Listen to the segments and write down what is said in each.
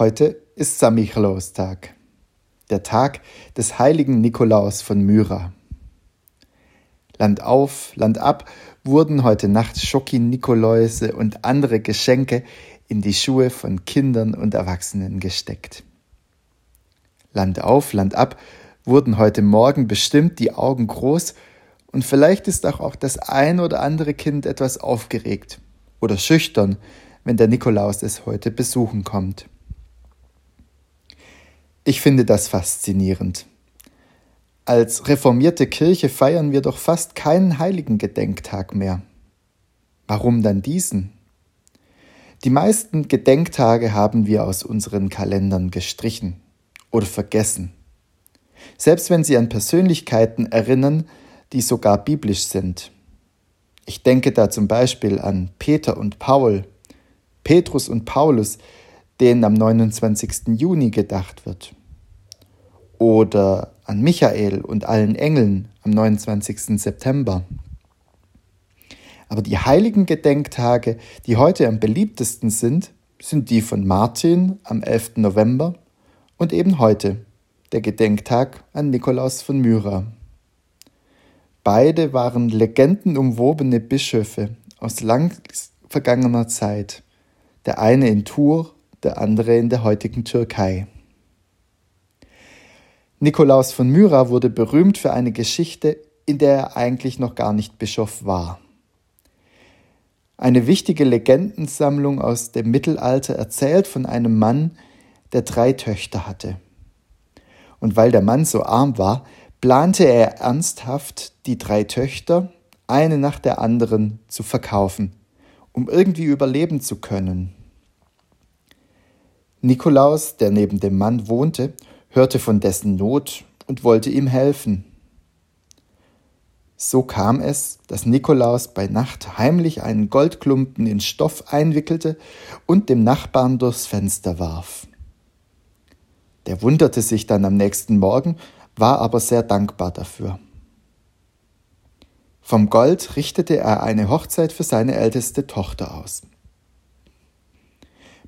Heute ist Samichlaustag, der Tag des heiligen Nikolaus von Myra. Land auf, Land ab wurden heute Nacht Schoki-Nikoläuse und andere Geschenke in die Schuhe von Kindern und Erwachsenen gesteckt. Land auf, Land ab wurden heute Morgen bestimmt die Augen groß und vielleicht ist auch das ein oder andere Kind etwas aufgeregt oder schüchtern, wenn der Nikolaus es heute besuchen kommt. Ich finde das faszinierend. Als reformierte Kirche feiern wir doch fast keinen heiligen Gedenktag mehr. Warum dann diesen? Die meisten Gedenktage haben wir aus unseren Kalendern gestrichen oder vergessen. Selbst wenn sie an Persönlichkeiten erinnern, die sogar biblisch sind. Ich denke da zum Beispiel an Peter und Paul, Petrus und Paulus, denen am 29. Juni gedacht wird oder an Michael und allen Engeln am 29. September. Aber die heiligen Gedenktage, die heute am beliebtesten sind, sind die von Martin am 11. November und eben heute, der Gedenktag an Nikolaus von Myra. Beide waren legendenumwobene Bischöfe aus lang vergangener Zeit, der eine in Tours, der andere in der heutigen Türkei. Nikolaus von Myra wurde berühmt für eine Geschichte, in der er eigentlich noch gar nicht Bischof war. Eine wichtige Legendensammlung aus dem Mittelalter erzählt von einem Mann, der drei Töchter hatte. Und weil der Mann so arm war, plante er ernsthaft, die drei Töchter, eine nach der anderen, zu verkaufen, um irgendwie überleben zu können. Nikolaus, der neben dem Mann wohnte, hörte von dessen Not und wollte ihm helfen. So kam es, dass Nikolaus bei Nacht heimlich einen Goldklumpen in Stoff einwickelte und dem Nachbarn durchs Fenster warf. Der wunderte sich dann am nächsten Morgen, war aber sehr dankbar dafür. Vom Gold richtete er eine Hochzeit für seine älteste Tochter aus.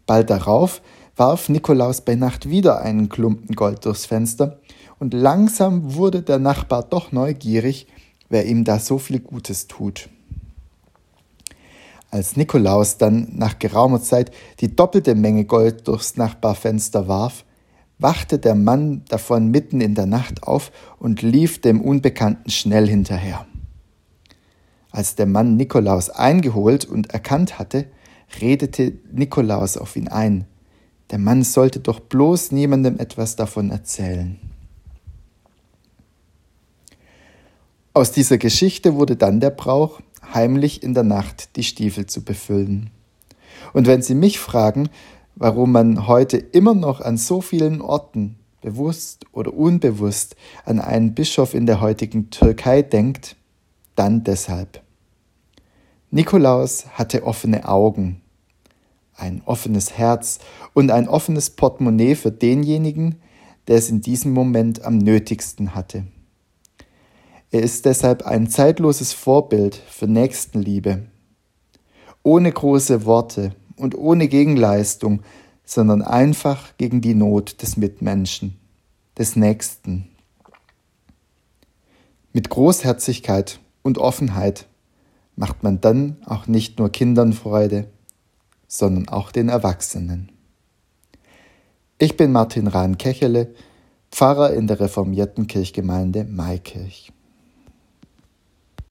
Bald darauf warf Nikolaus bei Nacht wieder einen Klumpen Gold durchs Fenster, und langsam wurde der Nachbar doch neugierig, wer ihm da so viel Gutes tut. Als Nikolaus dann nach geraumer Zeit die doppelte Menge Gold durchs Nachbarfenster warf, wachte der Mann davon mitten in der Nacht auf und lief dem Unbekannten schnell hinterher. Als der Mann Nikolaus eingeholt und erkannt hatte, redete Nikolaus auf ihn ein, der Mann sollte doch bloß niemandem etwas davon erzählen. Aus dieser Geschichte wurde dann der Brauch, heimlich in der Nacht die Stiefel zu befüllen. Und wenn Sie mich fragen, warum man heute immer noch an so vielen Orten, bewusst oder unbewusst, an einen Bischof in der heutigen Türkei denkt, dann deshalb. Nikolaus hatte offene Augen, ein offenes Herz und ein offenes Portemonnaie für denjenigen, der es in diesem Moment am nötigsten hatte. Er ist deshalb ein zeitloses Vorbild für Nächstenliebe. Ohne große Worte und ohne Gegenleistung, sondern einfach gegen die Not des Mitmenschen, des Nächsten. Mit Großherzigkeit und Offenheit macht man dann auch nicht nur Kindern Freude, sondern auch den Erwachsenen. Ich bin Martin Rahn-Kechele, Pfarrer in der reformierten Kirchgemeinde Maikirch.